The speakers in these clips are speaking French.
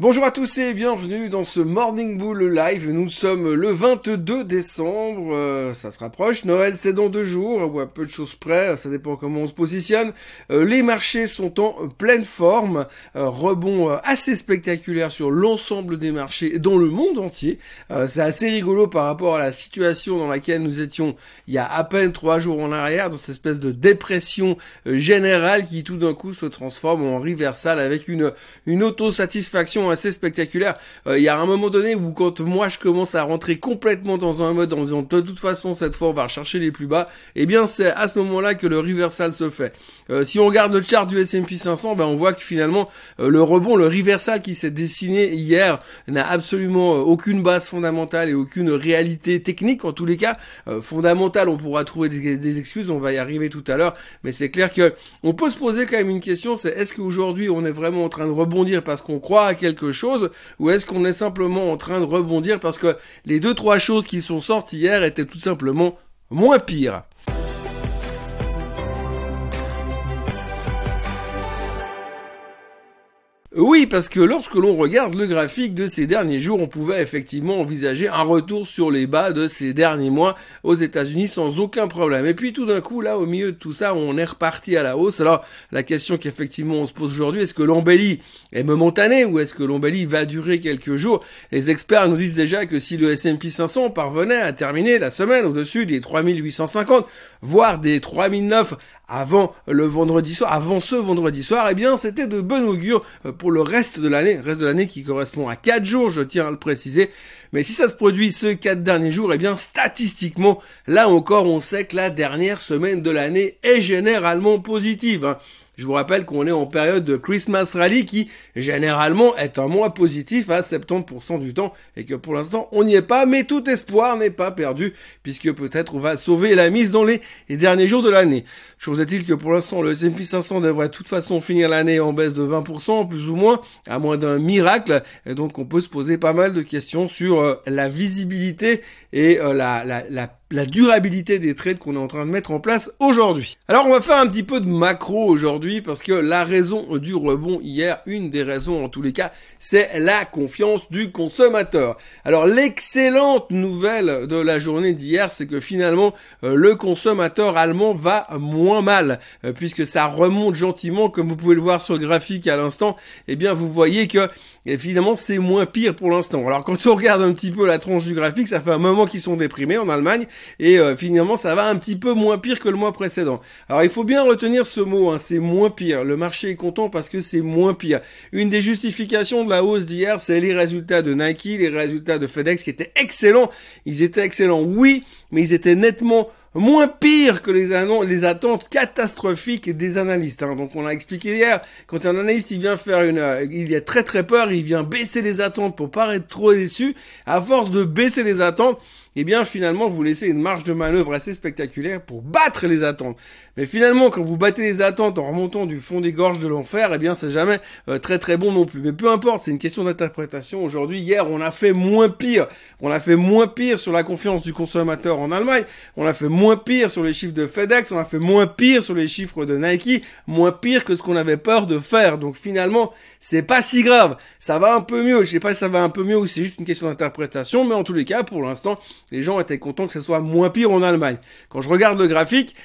Bonjour à tous et bienvenue dans ce Morning Bull Live. Nous sommes le 22 décembre, euh, ça se rapproche. Noël c'est dans deux jours, ou à peu de choses près, ça dépend comment on se positionne. Euh, les marchés sont en pleine forme, euh, rebond assez spectaculaire sur l'ensemble des marchés dans le monde entier. c'est assez rigolo par rapport à la situation dans laquelle nous étions il y a à peine trois jours en arrière, dans cette espèce de dépression générale qui tout d'un coup se transforme en reversal avec une, une autosatisfaction assez spectaculaire. Euh, il y a un moment donné où quand moi je commence à rentrer complètement dans un mode en disant de toute façon cette fois on va rechercher les plus bas, et eh bien c'est à ce moment-là que le reversal se fait. Euh, si on regarde le chart du S&P 500, ben on voit que finalement euh, le rebond, le reversal qui s'est dessiné hier n'a absolument aucune base fondamentale et aucune réalité technique en tous les cas fondamentale. On pourra trouver des, des, excuses, on va y arriver tout à l'heure, mais c'est clair que on peut se poser quand même une question, c'est est-ce qu'aujourd'hui on est vraiment en train de rebondir parce qu'on croit à quelque chose ou est-ce qu'on est simplement en train de rebondir parce que les deux trois choses qui sont sorties hier étaient tout simplement moins pires? Oui, parce que lorsque l'on regarde le graphique de ces derniers jours, on pouvait effectivement envisager un retour sur les bas de ces derniers mois aux États-Unis sans aucun problème. Et puis tout d'un coup, là, au milieu de tout ça, on est reparti à la hausse. Alors, la question qu'effectivement on se pose aujourd'hui, est-ce que l'embellie est momentanée ou est-ce que l'embellie va durer quelques jours? Les experts nous disent déjà que si le S&P 500 parvenait à terminer la semaine au-dessus des 3850, voire des 3009 avant le vendredi soir, avant ce vendredi soir, eh bien, c'était de bon augure pour le reste de l'année, reste de l'année qui correspond à 4 jours, je tiens à le préciser. Mais si ça se produit ce 4 derniers jours, eh bien statistiquement, là encore, on sait que la dernière semaine de l'année est généralement positive. Hein. Je vous rappelle qu'on est en période de Christmas Rally qui généralement est un mois positif à 70% du temps et que pour l'instant on n'y est pas, mais tout espoir n'est pas perdu puisque peut-être on va sauver la mise dans les, derniers jours de l'année. Chose est-il que pour l'instant le S&P 500 devrait de toute façon finir l'année en baisse de 20% plus ou moins, à moins d'un miracle. Et donc on peut se poser pas mal de questions sur euh, la visibilité et euh, la, la, la la durabilité des trades qu'on est en train de mettre en place aujourd'hui. Alors on va faire un petit peu de macro aujourd'hui parce que la raison du rebond hier, une des raisons en tous les cas, c'est la confiance du consommateur. Alors l'excellente nouvelle de la journée d'hier, c'est que finalement euh, le consommateur allemand va moins mal euh, puisque ça remonte gentiment comme vous pouvez le voir sur le graphique à l'instant. Eh bien vous voyez que évidemment c'est moins pire pour l'instant. Alors quand on regarde un petit peu la tranche du graphique, ça fait un moment qu'ils sont déprimés en Allemagne et euh, finalement ça va un petit peu moins pire que le mois précédent. Alors il faut bien retenir ce mot, hein, c'est moins pire. Le marché est content parce que c'est moins pire. Une des justifications de la hausse d'hier, c'est les résultats de Nike, les résultats de FedEx qui étaient excellents. Ils étaient excellents, oui, mais ils étaient nettement moins pire que les, attentes catastrophiques des analystes. Hein. Donc on a expliqué hier, quand un analyste il vient faire une, euh, il a très très peur, il vient baisser les attentes pour pas être trop déçu. À force de baisser les attentes, eh bien finalement vous laissez une marge de manœuvre assez spectaculaire pour battre les attentes. Mais finalement quand vous battez les attentes en remontant du fond des gorges de l'enfer, eh bien c'est jamais euh, très très bon non plus. Mais peu importe, c'est une question d'interprétation. Aujourd'hui, hier, on a fait moins pire. On a fait moins pire sur la confiance du consommateur en Allemagne. On a fait moins pire sur les chiffres de FedEx. On a fait moins pire sur les chiffres de Nike. Moins pire que ce qu'on avait peur de faire. Donc finalement, c'est pas si grave. Ça va un peu mieux. Je sais pas si ça va un peu mieux ou c'est juste une question d'interprétation. Mais en tous les cas, pour l'instant, les gens étaient contents que ce soit moins pire en Allemagne. Quand je regarde le graphique,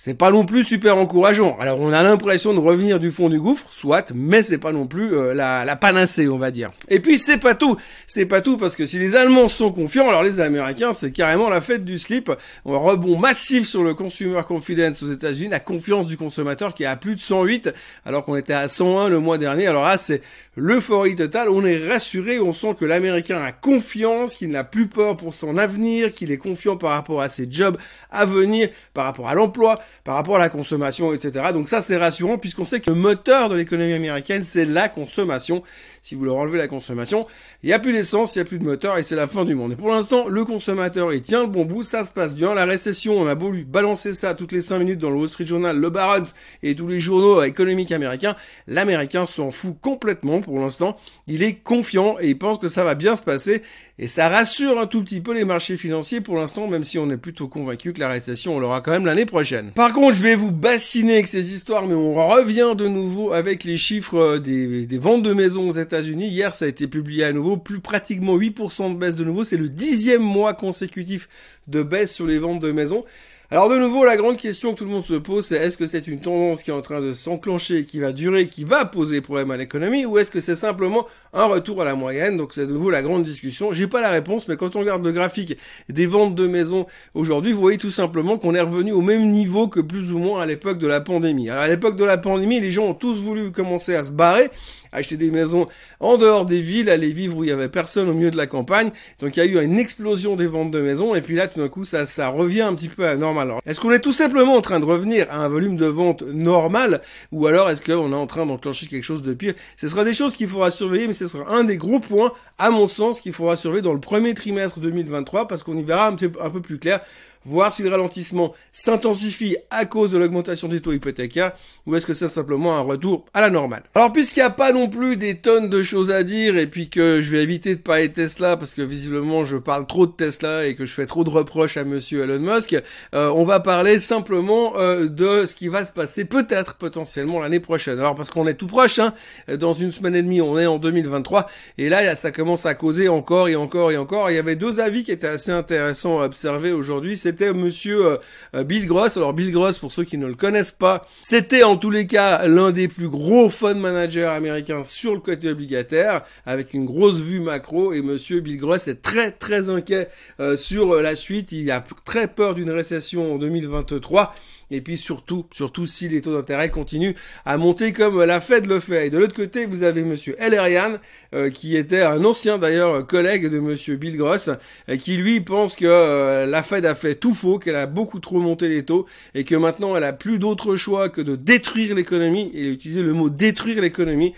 c'est pas non plus super encourageant. Alors on a l'impression de revenir du fond du gouffre, soit, mais c'est pas non plus euh, la, la, panacée, on va dire. Et puis c'est pas tout, c'est pas tout parce que si les Allemands sont confiants, alors les Américains c'est carrément la fête du slip. Un rebond massif sur le consumer confidence aux États-Unis, la confiance du consommateur qui est à plus de 108, alors qu'on était à 101 le mois dernier. Alors là c'est l'euphorie totale, on est rassuré, on sent que l'Américain a confiance, qu'il n'a plus peur pour son avenir, qu'il est confiant par rapport à ses jobs à venir, par rapport à l'emploi par rapport à la consommation, etc. Donc ça, c'est rassurant puisqu'on sait que le moteur de l'économie américaine, c'est la consommation. Si vous leur enlevez la consommation, il n'y a plus d'essence, il n'y a plus de moteur et c'est la fin du monde. Et pour l'instant, le consommateur, il tient le bon bout, ça se passe bien. La récession, on a beau lui balancer ça toutes les 5 minutes dans le Wall Street Journal, le Barron's et tous les journaux économiques américains, l'américain s'en fout complètement pour l'instant. Il est confiant et il pense que ça va bien se passer et ça rassure un tout petit peu les marchés financiers pour l'instant, même si on est plutôt convaincu que la récession, on l'aura quand même l'année prochaine. Par contre, je vais vous bassiner avec ces histoires, mais on revient de nouveau avec les chiffres des, des ventes de maisons aux États-Unis. Hier, ça a été publié à nouveau, plus pratiquement 8% de baisse de nouveau. C'est le dixième mois consécutif de baisse sur les ventes de maisons. Alors de nouveau, la grande question que tout le monde se pose, c'est est-ce que c'est une tendance qui est en train de s'enclencher, qui va durer, qui va poser problème à l'économie, ou est-ce que c'est simplement un retour à la moyenne? Donc c'est de nouveau la grande discussion. J'ai pas la réponse, mais quand on regarde le graphique des ventes de maisons aujourd'hui, vous voyez tout simplement qu'on est revenu au même niveau que plus ou moins à l'époque de la pandémie. Alors à l'époque de la pandémie, les gens ont tous voulu commencer à se barrer acheter des maisons en dehors des villes, aller vivre où il y avait personne au milieu de la campagne. Donc il y a eu une explosion des ventes de maisons et puis là tout d'un coup ça ça revient un petit peu à normal. Est-ce qu'on est tout simplement en train de revenir à un volume de vente normal ou alors est-ce qu'on est en train d'enclencher quelque chose de pire? Ce sera des choses qu'il faudra surveiller mais ce sera un des gros points à mon sens qu'il faudra surveiller dans le premier trimestre 2023 parce qu'on y verra un, petit, un peu plus clair voir si le ralentissement s'intensifie à cause de l'augmentation des taux hypothécaires ou est-ce que c'est simplement un retour à la normale? Alors puisqu'il n'y a pas non plus des tonnes de choses à dire et puis que je vais éviter de parler de Tesla parce que visiblement je parle trop de Tesla et que je fais trop de reproches à monsieur Elon Musk, euh, on va parler simplement euh, de ce qui va se passer peut-être potentiellement l'année prochaine. Alors parce qu'on est tout proche, hein, dans une semaine et demie on est en 2023 et là ça commence à causer encore et encore et encore. Il y avait deux avis qui étaient assez intéressants à observer aujourd'hui c'était monsieur euh, euh, Bill Gross. Alors Bill Gross, pour ceux qui ne le connaissent pas, c'était en tous les cas l'un des plus gros fund managers américains sur le côté obligataire, avec une grosse vue macro. Et monsieur Bill Gross est très très inquiet euh, sur la suite. Il a très peur d'une récession en 2023. Et puis surtout, surtout si les taux d'intérêt continuent à monter comme la Fed le fait. Et de l'autre côté, vous avez Monsieur Ellerian, euh, qui était un ancien d'ailleurs collègue de Monsieur Bill Gross, euh, qui lui pense que euh, la Fed a fait tout faux, qu'elle a beaucoup trop monté les taux, et que maintenant elle a plus d'autre choix que de détruire l'économie. Et utilisé le mot détruire l'économie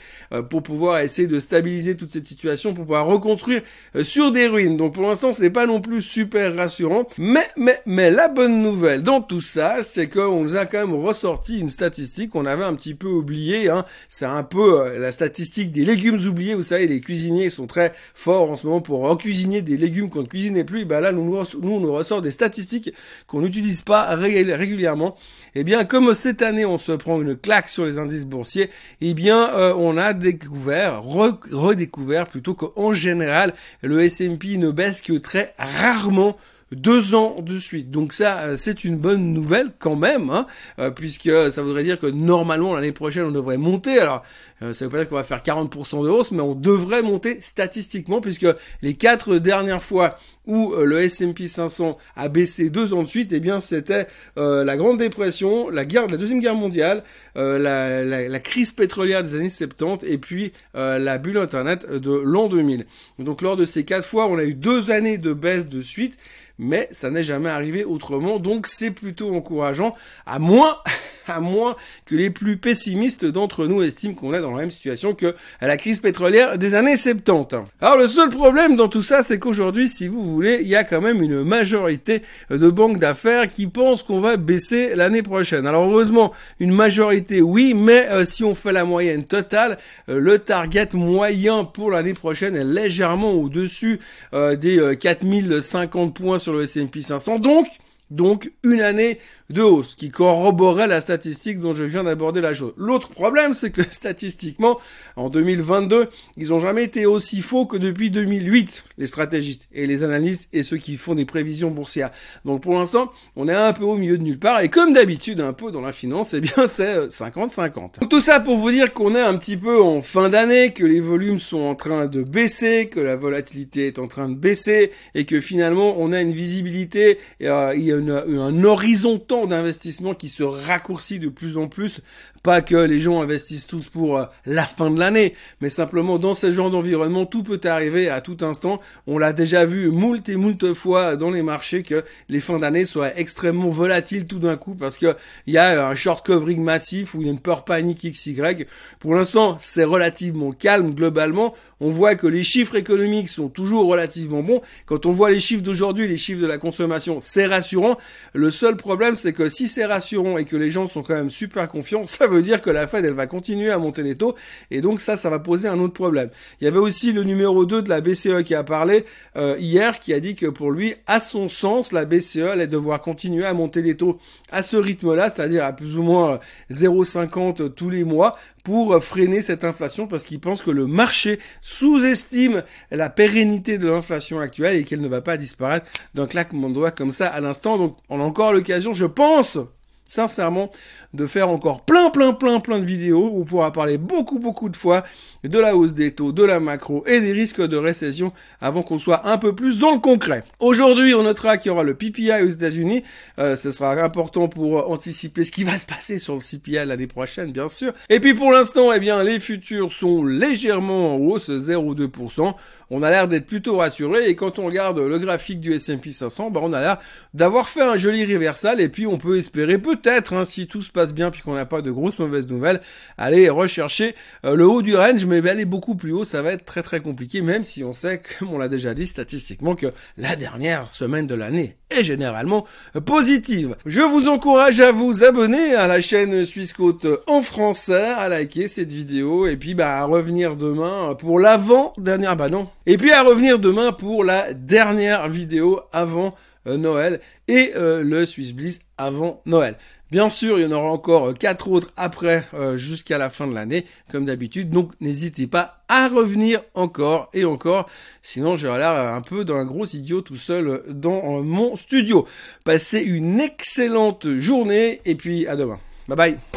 pour pouvoir essayer de stabiliser toute cette situation, pour pouvoir reconstruire sur des ruines. Donc pour l'instant, c'est pas non plus super rassurant. Mais mais mais la bonne nouvelle dans tout ça, c'est que on nous a quand même ressorti une statistique qu'on avait un petit peu oubliée. Hein. C'est un peu euh, la statistique des légumes oubliés. Vous savez, les cuisiniers sont très forts en ce moment pour cuisiner des légumes qu'on ne cuisinait plus. Ben là, nous, nous, on nous ressort des statistiques qu'on n'utilise pas régulièrement. Eh bien, comme cette année, on se prend une claque sur les indices boursiers, eh bien, euh, on a découvert, redécouvert plutôt qu'en général, le S&P ne baisse que très rarement deux ans de suite. Donc ça, euh, c'est une bonne nouvelle quand même, hein, euh, puisque ça voudrait dire que normalement l'année prochaine on devrait monter. Alors euh, ça veut pas dire qu'on va faire 40% de hausse, mais on devrait monter statistiquement, puisque les quatre dernières fois où le S&P 500 a baissé deux ans de suite, eh bien c'était la Grande Dépression, la guerre, la deuxième guerre mondiale, la, la, la, crise pétrolière des années 70 et puis la bulle Internet de l'an 2000. Donc lors de ces quatre fois, on a eu deux années de baisse de suite mais ça n'est jamais arrivé autrement, donc c'est plutôt encourageant, à moins, à moins que les plus pessimistes d'entre nous estiment qu'on est dans la même situation que la crise pétrolière des années 70. Alors le seul problème dans tout ça, c'est qu'aujourd'hui, si vous voulez, il y a quand même une majorité de banques d'affaires qui pensent qu'on va baisser l'année prochaine. Alors heureusement, une majorité oui, mais euh, si on fait la moyenne totale, euh, le target moyen pour l'année prochaine est légèrement au-dessus euh, des 4050 points sur le S&P 500. Donc, donc une année de hausse qui corroborait la statistique dont je viens d'aborder la chose. L'autre problème, c'est que statistiquement, en 2022, ils ont jamais été aussi faux que depuis 2008, les stratégistes et les analystes et ceux qui font des prévisions boursières. Donc pour l'instant, on est un peu au milieu de nulle part et comme d'habitude, un peu dans la finance, eh bien c'est 50-50. Tout ça pour vous dire qu'on est un petit peu en fin d'année, que les volumes sont en train de baisser, que la volatilité est en train de baisser et que finalement on a une visibilité, euh, il y a un horizon temps d'investissement qui se raccourcit de plus en plus. Pas que les gens investissent tous pour euh, la fin de l'année, mais simplement dans ce genre d'environnement, tout peut arriver à tout instant. On l'a déjà vu moult et moult fois dans les marchés que les fins d'année soient extrêmement volatiles tout d'un coup parce que il y a un short covering massif ou une peur panique XY. Pour l'instant, c'est relativement calme globalement. On voit que les chiffres économiques sont toujours relativement bons. Quand on voit les chiffres d'aujourd'hui, les chiffres de la consommation, c'est rassurant. Le seul problème, c'est que si c'est rassurant et que les gens sont quand même super confiants, veut dire que la Fed, elle va continuer à monter les taux, et donc ça, ça va poser un autre problème. Il y avait aussi le numéro 2 de la BCE qui a parlé euh, hier, qui a dit que pour lui, à son sens, la BCE allait devoir continuer à monter les taux à ce rythme-là, c'est-à-dire à plus ou moins 0,50 tous les mois, pour freiner cette inflation parce qu'il pense que le marché sous-estime la pérennité de l'inflation actuelle et qu'elle ne va pas disparaître d'un claquement de doigts comme ça à l'instant. Donc on a encore l'occasion, je pense, sincèrement, de faire encore plein, plein, plein, plein de vidéos où on pourra parler beaucoup, beaucoup de fois de la hausse des taux, de la macro et des risques de récession avant qu'on soit un peu plus dans le concret. Aujourd'hui, on notera qu'il y aura le PPI aux États-Unis. Euh, ce sera important pour anticiper ce qui va se passer sur le CPI l'année prochaine, bien sûr. Et puis pour l'instant, eh bien, les futurs sont légèrement en hausse, 0,2%. On a l'air d'être plutôt rassuré et quand on regarde le graphique du S&P 500, bah, on a l'air d'avoir fait un joli reversal et puis on peut espérer peut-être, hein, si tout se passe bien puis qu'on n'a pas de grosses mauvaises nouvelles, allez rechercher euh, le haut du range, mais aller beaucoup plus haut, ça va être très très compliqué, même si on sait, comme on l'a déjà dit statistiquement, que la dernière semaine de l'année est généralement positive. Je vous encourage à vous abonner à la chaîne Suisse Côte en français, à liker cette vidéo, et puis bah à revenir demain pour l'avant-dernière, bah non, et puis à revenir demain pour la dernière vidéo avant euh, Noël et euh, le Swiss Bliss avant Noël. Bien sûr, il y en aura encore euh, quatre autres après jusqu'à la fin de l'année, comme d'habitude. Donc n'hésitez pas à revenir encore et encore. Sinon, j'aurai l'air un peu d'un gros idiot tout seul dans mon studio. Passez une excellente journée et puis à demain. Bye bye.